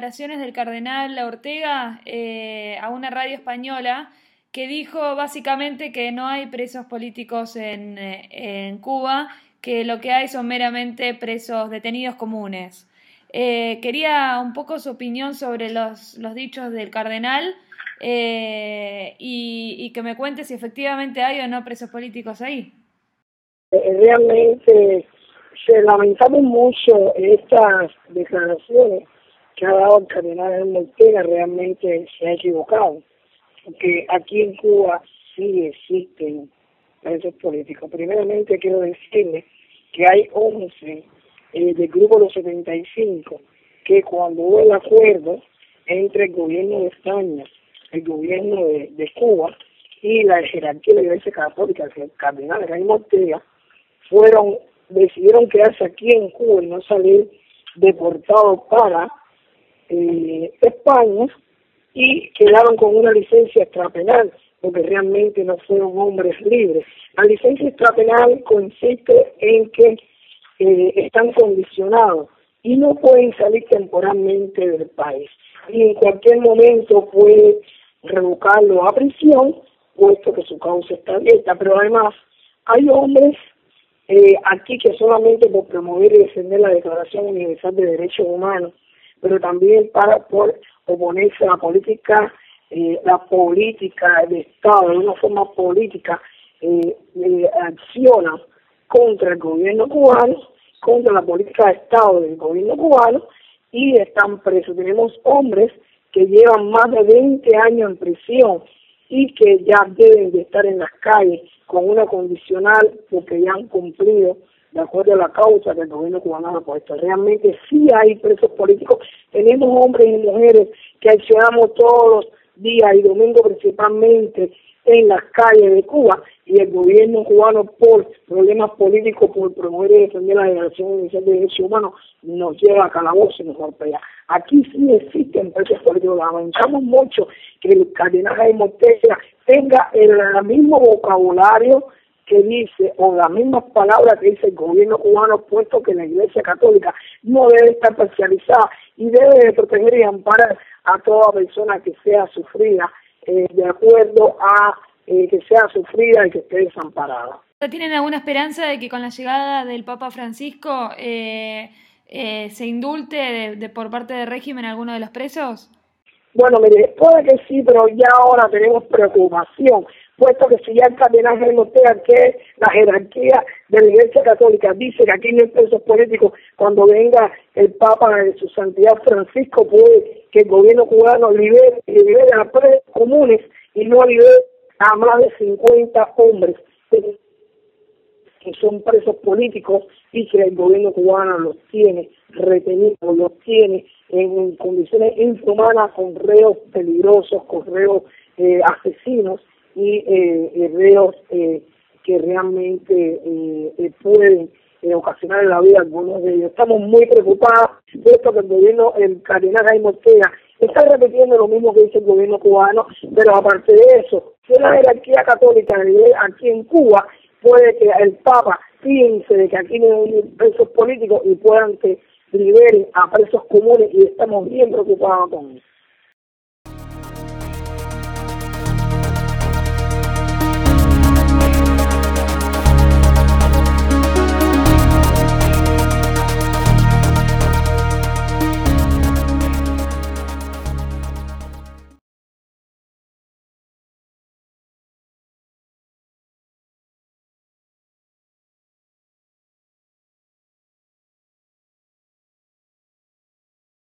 declaraciones del cardenal Ortega eh, a una radio española que dijo básicamente que no hay presos políticos en, eh, en Cuba, que lo que hay son meramente presos detenidos comunes. Eh, quería un poco su opinión sobre los, los dichos del cardenal y, y, que me cuente si efectivamente hay o no presos políticos ahí. Realmente se lamentamos mucho estas declaraciones que ha dado el cardenal Ortega realmente se ha equivocado, porque aquí en Cuba sí existen presos políticos. Primeramente quiero decirle que hay 11 eh, del grupo de los 75 que cuando hubo el acuerdo entre el gobierno de España, el gobierno de, Cuba y la jerarquía de la Iglesia Católica, el cardenal Jaime Ortega, fueron, decidieron quedarse aquí en Cuba y no salir deportados para eh, España y quedaron con una licencia extrapenal, porque realmente no fueron hombres libres. La licencia extrapenal consiste en que eh, están condicionados y no pueden salir temporalmente del país. Y en cualquier momento puede revocarlo a prisión, puesto que su causa está abierta. Pero además, hay hombres eh, aquí que solamente por promover y defender la Declaración Universal de Derechos Humanos pero también para por oponerse a la política, eh, la política de Estado, de una forma política, eh, eh, acciona contra el gobierno cubano, contra la política de Estado del gobierno cubano y están presos. Tenemos hombres que llevan más de 20 años en prisión y que ya deben de estar en las calles con una condicional porque ya han cumplido de acuerdo a la causa que el gobierno cubano ha puesto. Realmente sí hay presos políticos, tenemos hombres y mujeres que accionamos todos los días y domingos principalmente en las calles de Cuba y el gobierno cubano por problemas políticos, por promover y defender la Declaración de Derechos Humanos, nos lleva a calabozo y nos golpea. Aquí sí existen presos políticos. Lamentamos mucho que el cardenal Jaime Ortega tenga el mismo vocabulario que dice, o las mismas palabras que dice el gobierno cubano, puesto que la Iglesia Católica no debe estar parcializada y debe proteger y amparar a toda persona que sea sufrida, eh, de acuerdo a eh, que sea sufrida y que esté desamparada. ¿Tienen alguna esperanza de que con la llegada del Papa Francisco eh, se indulte de, por parte del régimen alguno de los presos? Bueno, mire, puede que sí, pero ya ahora tenemos preocupación, puesto que si ya el cardenal Jaime que la jerarquía de la Iglesia Católica. Dice que aquí no hay presos políticos, cuando venga el Papa de su Santidad Francisco, puede que el gobierno cubano libere, libere a presos comunes y no libere a más de 50 hombres que son presos políticos y que el gobierno cubano los tiene retenidos, los tiene en condiciones inhumanas con reos peligrosos, con reos eh, asesinos y eh, reos eh, que realmente eh, pueden ocasionar en la vida algunos de ellos. Estamos muy preocupados, puesto que el gobierno, el cardenal Jaime Ortega, está repitiendo lo mismo que dice el gobierno cubano, pero aparte de eso, que la jerarquía católica aquí en Cuba puede que el Papa piense de que aquí no hay presos políticos y puedan que liberen a presos comunes y estamos bien preocupados con eso.